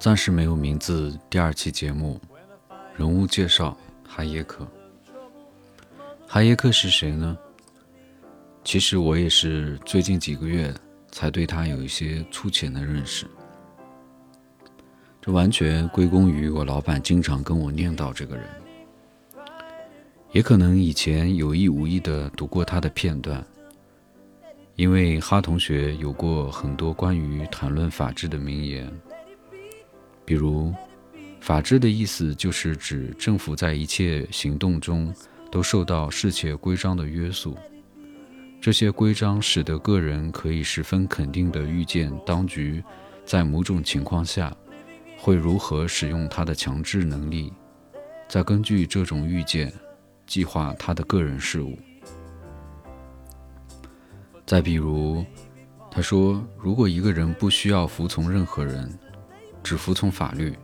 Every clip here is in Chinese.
暂时没有名字。第二期节目，人物介绍：哈耶克。哈耶克是谁呢？其实我也是最近几个月才对他有一些粗浅的认识。这完全归功于我老板经常跟我念叨这个人，也可能以前有意无意的读过他的片段。因为哈同学有过很多关于谈论法治的名言，比如，法治的意思就是指政府在一切行动中都受到世界规章的约束，这些规章使得个人可以十分肯定地预见当局在某种情况下会如何使用他的强制能力，再根据这种预见计划他的个人事务。再比如，他说：“如果一个人不需要服从任何人，只服从法律，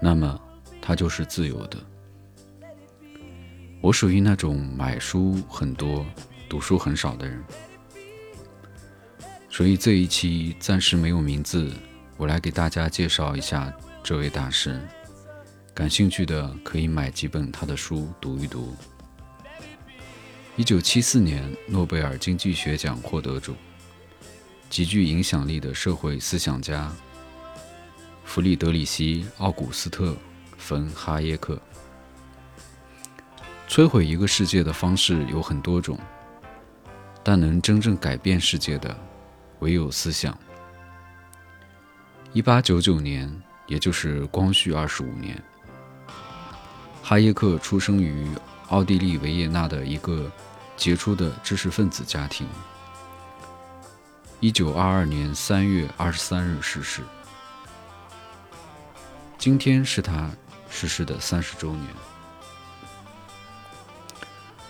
那么他就是自由的。”我属于那种买书很多、读书很少的人，所以这一期暂时没有名字。我来给大家介绍一下这位大师，感兴趣的可以买几本他的书读一读。一九七四年，诺贝尔经济学奖获得者，极具影响力的社会思想家弗里德里希·奥古斯特·冯·哈耶克。摧毁一个世界的方式有很多种，但能真正改变世界的，唯有思想。一八九九年，也就是光绪二十五年，哈耶克出生于。奥地利维也纳的一个杰出的知识分子家庭，一九二二年三月二十三日逝世。今天是他逝世的三十周年。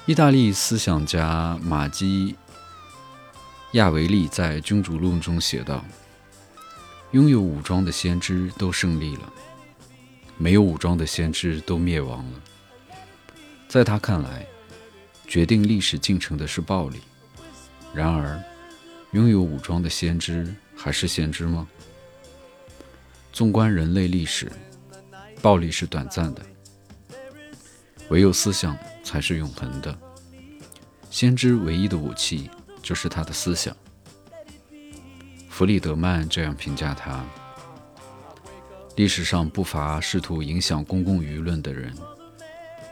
意大利思想家马基亚维利在《君主论》中写道：“拥有武装的先知都胜利了，没有武装的先知都灭亡了。”在他看来，决定历史进程的是暴力。然而，拥有武装的先知还是先知吗？纵观人类历史，暴力是短暂的，唯有思想才是永恒的。先知唯一的武器就是他的思想。弗里德曼这样评价他：历史上不乏试图影响公共舆论的人。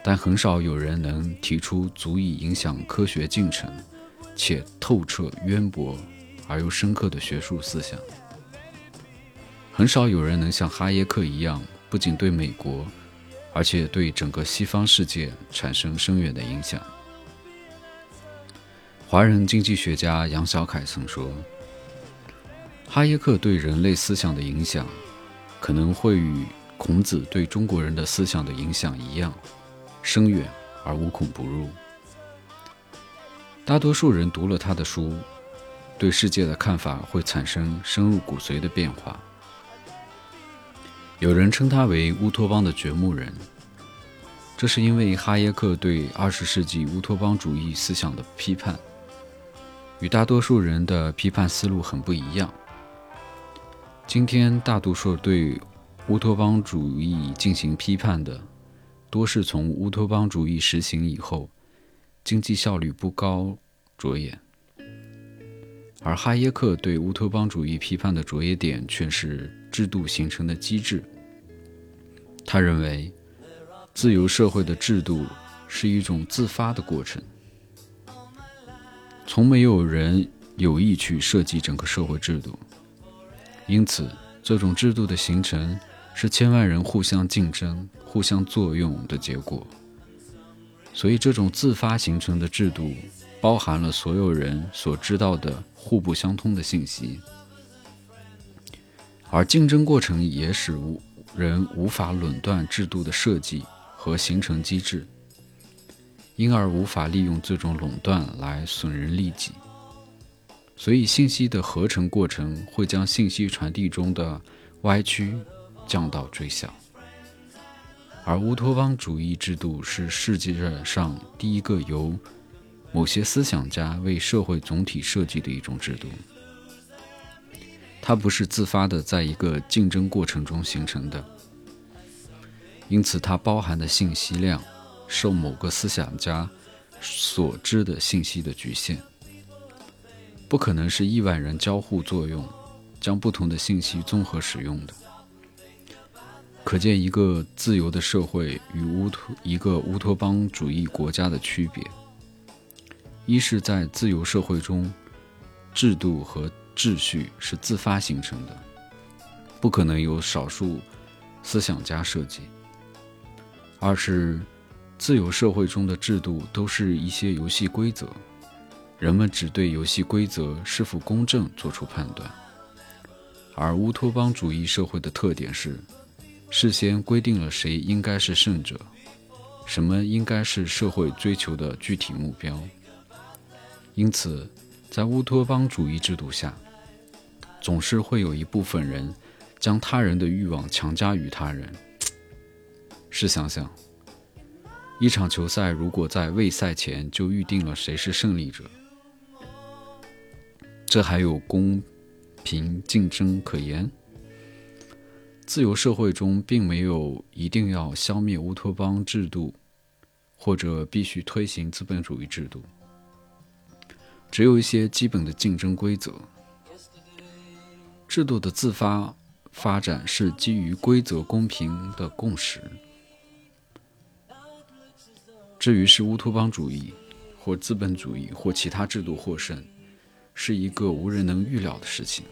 但很少有人能提出足以影响科学进程且透彻渊博而又深刻的学术思想。很少有人能像哈耶克一样，不仅对美国，而且对整个西方世界产生深远的影响。华人经济学家杨小凯曾说：“哈耶克对人类思想的影响，可能会与孔子对中国人的思想的影响一样。”深远而无孔不入。大多数人读了他的书，对世界的看法会产生深入骨髓的变化。有人称他为乌托邦的掘墓人，这是因为哈耶克对二十世纪乌托邦主义思想的批判，与大多数人的批判思路很不一样。今天大多数对乌托邦主义进行批判的。多是从乌托邦主义实行以后，经济效率不高着眼，而哈耶克对乌托邦主义批判的着眼点却是制度形成的机制。他认为，自由社会的制度是一种自发的过程，从没有人有意去设计整个社会制度，因此这种制度的形成。是千万人互相竞争、互相作用的结果。所以，这种自发形成的制度，包含了所有人所知道的互不相通的信息，而竞争过程也使无人无法垄断制度的设计和形成机制，因而无法利用这种垄断来损人利己。所以，信息的合成过程会将信息传递中的歪曲。降到最小，而乌托邦主义制度是世界上第一个由某些思想家为社会总体设计的一种制度。它不是自发的在一个竞争过程中形成的，因此它包含的信息量受某个思想家所知的信息的局限，不可能是亿万人交互作用，将不同的信息综合使用的。可见，一个自由的社会与乌托一个乌托邦主义国家的区别：一是，在自由社会中，制度和秩序是自发形成的，不可能由少数思想家设计；二是，自由社会中的制度都是一些游戏规则，人们只对游戏规则是否公正做出判断；而乌托邦主义社会的特点是。事先规定了谁应该是胜者，什么应该是社会追求的具体目标。因此，在乌托邦主义制度下，总是会有一部分人将他人的欲望强加于他人。试想想，一场球赛如果在未赛前就预定了谁是胜利者，这还有公平竞争可言？自由社会中并没有一定要消灭乌托邦制度，或者必须推行资本主义制度，只有一些基本的竞争规则。制度的自发发展是基于规则公平的共识。至于是乌托邦主义，或资本主义，或其他制度获胜，是一个无人能预料的事情。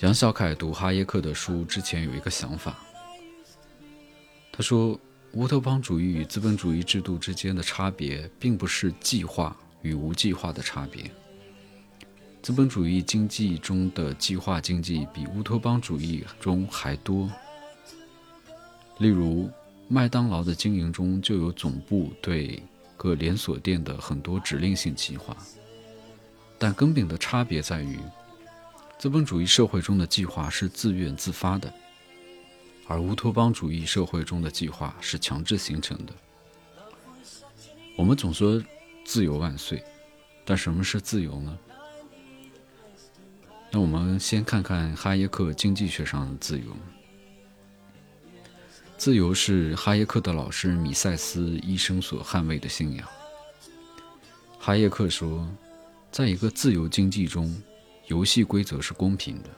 杨小凯读哈耶克的书之前有一个想法，他说，乌托邦主义与资本主义制度之间的差别，并不是计划与无计划的差别。资本主义经济中的计划经济比乌托邦主义中还多。例如，麦当劳的经营中就有总部对各连锁店的很多指令性计划，但根本的差别在于。资本主义社会中的计划是自愿自发的，而乌托邦主义社会中的计划是强制形成的。我们总说自由万岁，但什么是自由呢？那我们先看看哈耶克经济学上的自由。自由是哈耶克的老师米塞斯医生所捍卫的信仰。哈耶克说，在一个自由经济中。游戏规则是公平的，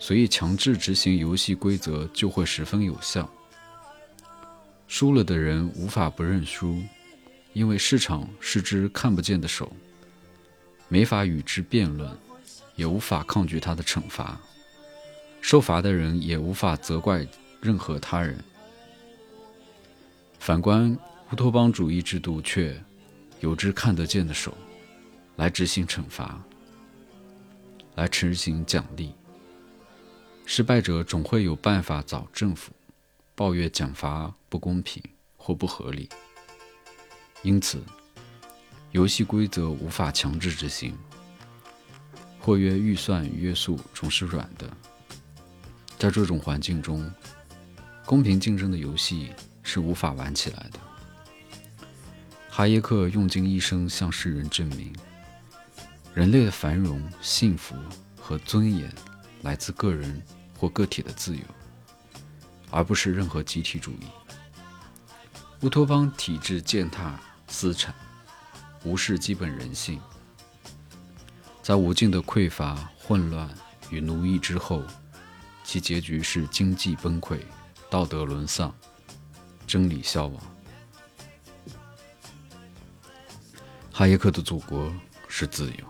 所以强制执行游戏规则就会十分有效。输了的人无法不认输，因为市场是只看不见的手，没法与之辩论，也无法抗拒他的惩罚。受罚的人也无法责怪任何他人。反观乌托邦主义制度，却有只看得见的手，来执行惩罚。来执行奖励，失败者总会有办法找政府抱怨奖罚不公平或不合理。因此，游戏规则无法强制执行，或曰预算约束总是软的。在这种环境中，公平竞争的游戏是无法玩起来的。哈耶克用尽一生向世人证明。人类的繁荣、幸福和尊严来自个人或个体的自由，而不是任何集体主义。乌托邦体制践踏资产，无视基本人性，在无尽的匮乏、混乱与奴役之后，其结局是经济崩溃、道德沦丧、真理消亡。哈耶克的祖国是自由。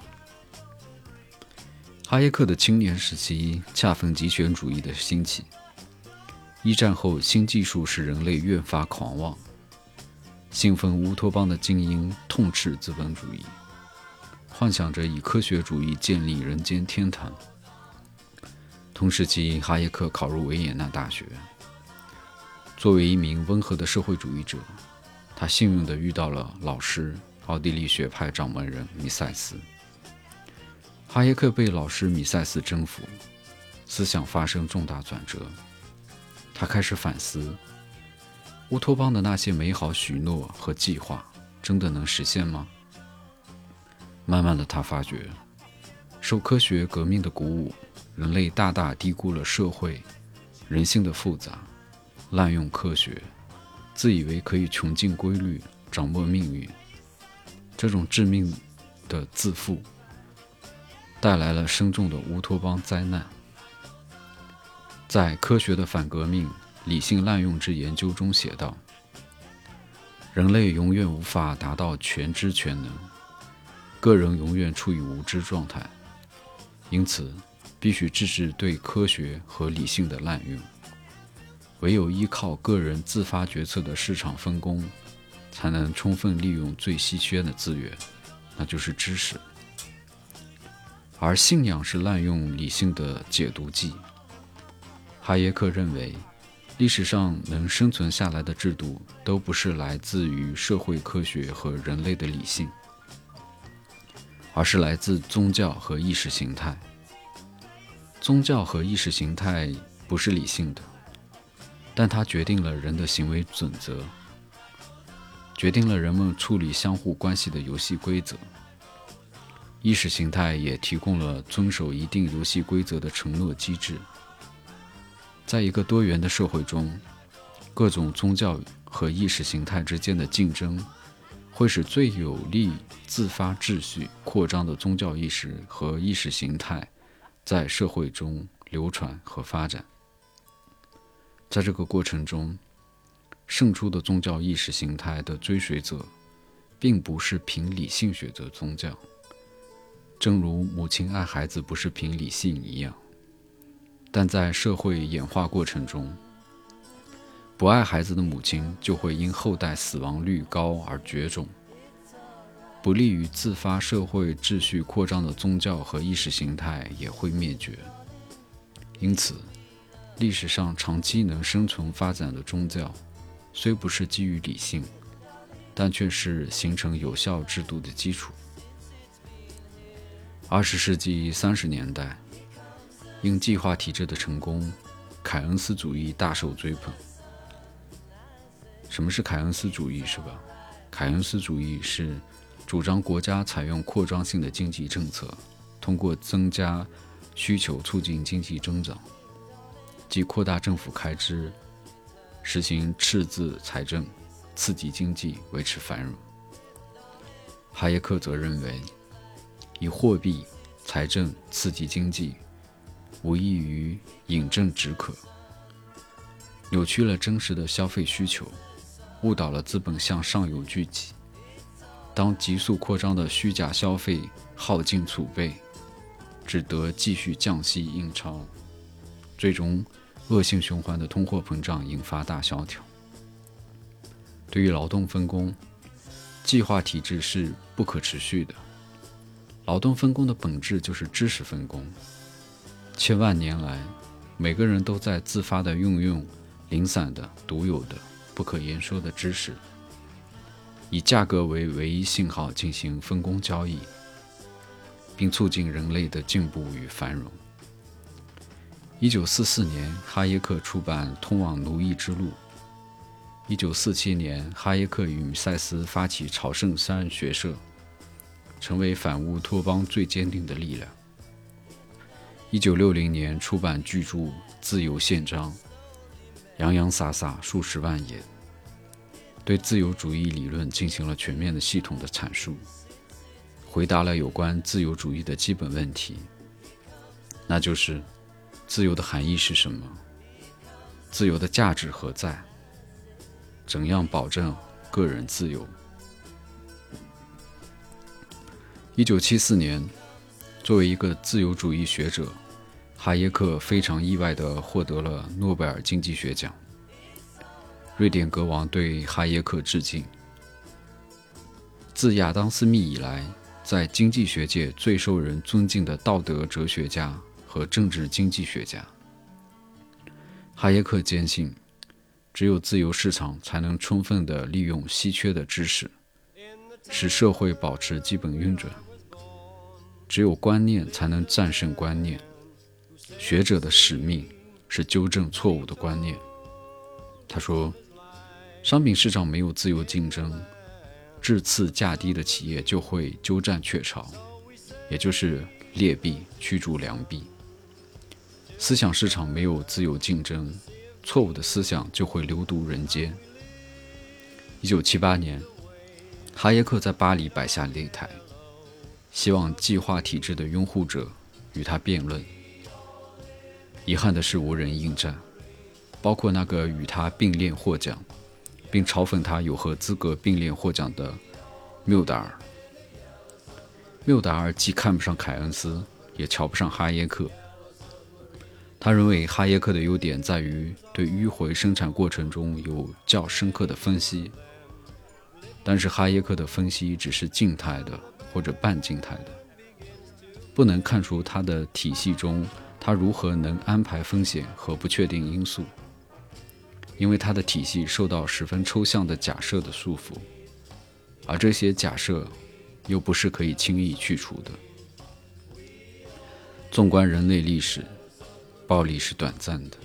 哈耶克的青年时期恰逢极权主义的兴起。一战后，新技术使人类越发狂妄，信奉乌托邦的精英痛斥资本主义，幻想着以科学主义建立人间天堂。同时期，哈耶克考入维也纳大学。作为一名温和的社会主义者，他幸运地遇到了老师奥地利学派掌门人米塞斯。哈耶克被老师米塞斯征服，思想发生重大转折。他开始反思：乌托邦的那些美好许诺和计划，真的能实现吗？慢慢的，他发觉，受科学革命的鼓舞，人类大大低估了社会人性的复杂，滥用科学，自以为可以穷尽规律，掌握命运。这种致命的自负，带来了深重的乌托邦灾难。在《科学的反革命：理性滥用之研究》中写道：“人类永远无法达到全知全能，个人永远处于无知状态，因此必须制止对科学和理性的滥用。唯有依靠个人自发决策的市场分工。”才能充分利用最稀缺的资源，那就是知识。而信仰是滥用理性的解毒剂。哈耶克认为，历史上能生存下来的制度，都不是来自于社会科学和人类的理性，而是来自宗教和意识形态。宗教和意识形态不是理性的，但它决定了人的行为准则。决定了人们处理相互关系的游戏规则。意识形态也提供了遵守一定游戏规则的承诺机制。在一个多元的社会中，各种宗教和意识形态之间的竞争，会使最有利自发秩序扩张的宗教意识和意识形态在社会中流传和发展。在这个过程中，胜出的宗教意识形态的追随者，并不是凭理性选择宗教，正如母亲爱孩子不是凭理性一样。但在社会演化过程中，不爱孩子的母亲就会因后代死亡率高而绝种。不利于自发社会秩序扩张的宗教和意识形态也会灭绝。因此，历史上长期能生存发展的宗教。虽不是基于理性，但却是形成有效制度的基础。二十世纪三十年代，因计划体制的成功，凯恩斯主义大受追捧。什么是凯恩斯主义？是吧？凯恩斯主义是主张国家采用扩张性的经济政策，通过增加需求促进经济增长，即扩大政府开支。实行赤字财政，刺激经济，维持繁荣。哈耶克则认为，以货币、财政刺激经济，无异于饮鸩止渴，扭曲了真实的消费需求，误导了资本向上游聚集。当急速扩张的虚假消费耗尽储备，只得继续降息印钞，最终。恶性循环的通货膨胀引发大萧条。对于劳动分工，计划体制是不可持续的。劳动分工的本质就是知识分工。千万年来，每个人都在自发地运用零散的、独有的、不可言说的知识，以价格为唯一信号进行分工交易，并促进人类的进步与繁荣。一九四四年，哈耶克出版《通往奴役之路》。一九四七年，哈耶克与塞斯发起朝圣山学社，成为反乌托邦最坚定的力量。一九六零年，出版巨著《自由宪章》，洋洋洒洒数十万言，对自由主义理论进行了全面的、系统的阐述，回答了有关自由主义的基本问题，那就是。自由的含义是什么？自由的价值何在？怎样保证个人自由？一九七四年，作为一个自由主义学者，哈耶克非常意外地获得了诺贝尔经济学奖。瑞典国王对哈耶克致敬。自亚当·斯密以来，在经济学界最受人尊敬的道德哲学家。和政治经济学家哈耶克坚信，只有自由市场才能充分地利用稀缺的知识，使社会保持基本运转。只有观念才能战胜观念。学者的使命是纠正错误的观念。他说：“商品市场没有自由竞争，质次价低的企业就会鸠占鹊巢，也就是。”劣币驱逐良币。思想市场没有自由竞争，错误的思想就会流毒人间。一九七八年，哈耶克在巴黎摆下擂台，希望计划体制的拥护者与他辩论。遗憾的是，无人应战，包括那个与他并列获奖，并嘲讽他有何资格并列获奖的缪达尔。缪达尔既看不上凯恩斯，也瞧不上哈耶克。他认为哈耶克的优点在于对迂回生产过程中有较深刻的分析。但是哈耶克的分析只是静态的或者半静态的，不能看出他的体系中他如何能安排风险和不确定因素，因为他的体系受到十分抽象的假设的束缚，而这些假设又不是可以轻易去除的。纵观人类历史，暴力是短暂的，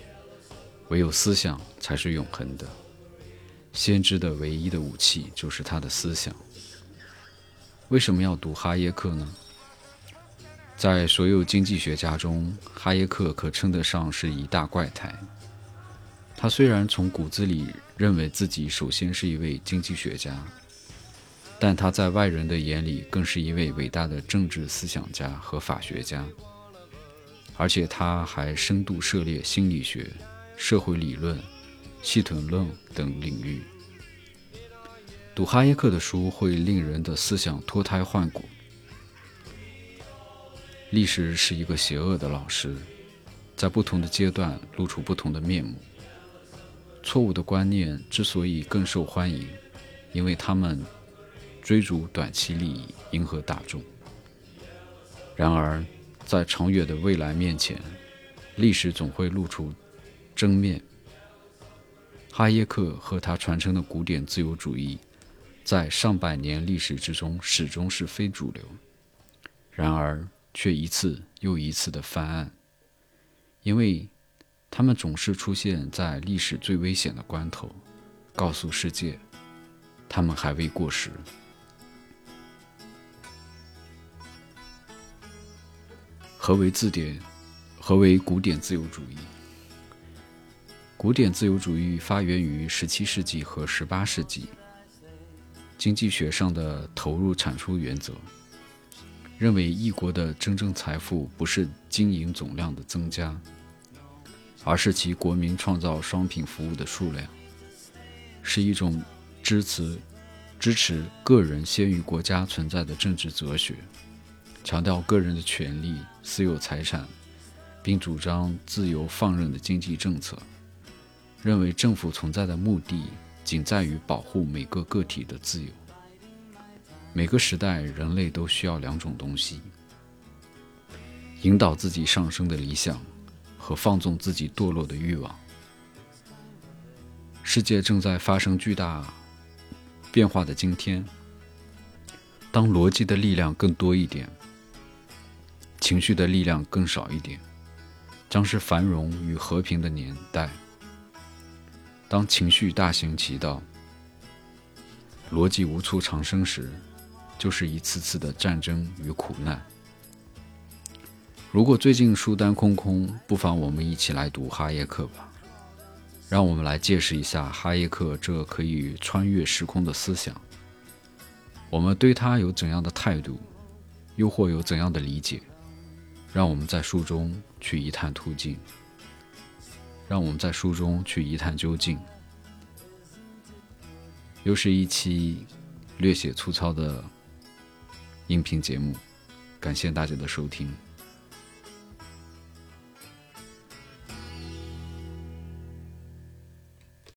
唯有思想才是永恒的。先知的唯一的武器就是他的思想。为什么要读哈耶克呢？在所有经济学家中，哈耶克可称得上是一大怪胎。他虽然从骨子里认为自己首先是一位经济学家，但他在外人的眼里更是一位伟大的政治思想家和法学家，而且他还深度涉猎心理学、社会理论。系统论等领域，读哈耶克的书会令人的思想脱胎换骨。历史是一个邪恶的老师，在不同的阶段露出不同的面目。错误的观念之所以更受欢迎，因为他们追逐短期利益，迎合大众。然而，在长远的未来面前，历史总会露出真面。哈耶克和他传承的古典自由主义，在上百年历史之中始终是非主流，然而却一次又一次的翻案，因为他们总是出现在历史最危险的关头，告诉世界，他们还未过时。何为字典？何为古典自由主义？古典自由主义发源于17世纪和18世纪。经济学上的投入产出原则认为，一国的真正财富不是经营总量的增加，而是其国民创造商品服务的数量，是一种支持支持个人先于国家存在的政治哲学，强调个人的权利、私有财产，并主张自由放任的经济政策。认为政府存在的目的仅在于保护每个个体的自由。每个时代，人类都需要两种东西：引导自己上升的理想和放纵自己堕落的欲望。世界正在发生巨大变化的今天，当逻辑的力量更多一点，情绪的力量更少一点，将是繁荣与和平的年代。当情绪大行其道，逻辑无处藏身时，就是一次次的战争与苦难。如果最近书单空空，不妨我们一起来读哈耶克吧。让我们来见识一下哈耶克这可以穿越时空的思想。我们对他有怎样的态度，又或有怎样的理解？让我们在书中去一探途径。让我们在书中去一探究竟。又是一期略显粗糙的音频节目，感谢大家的收听。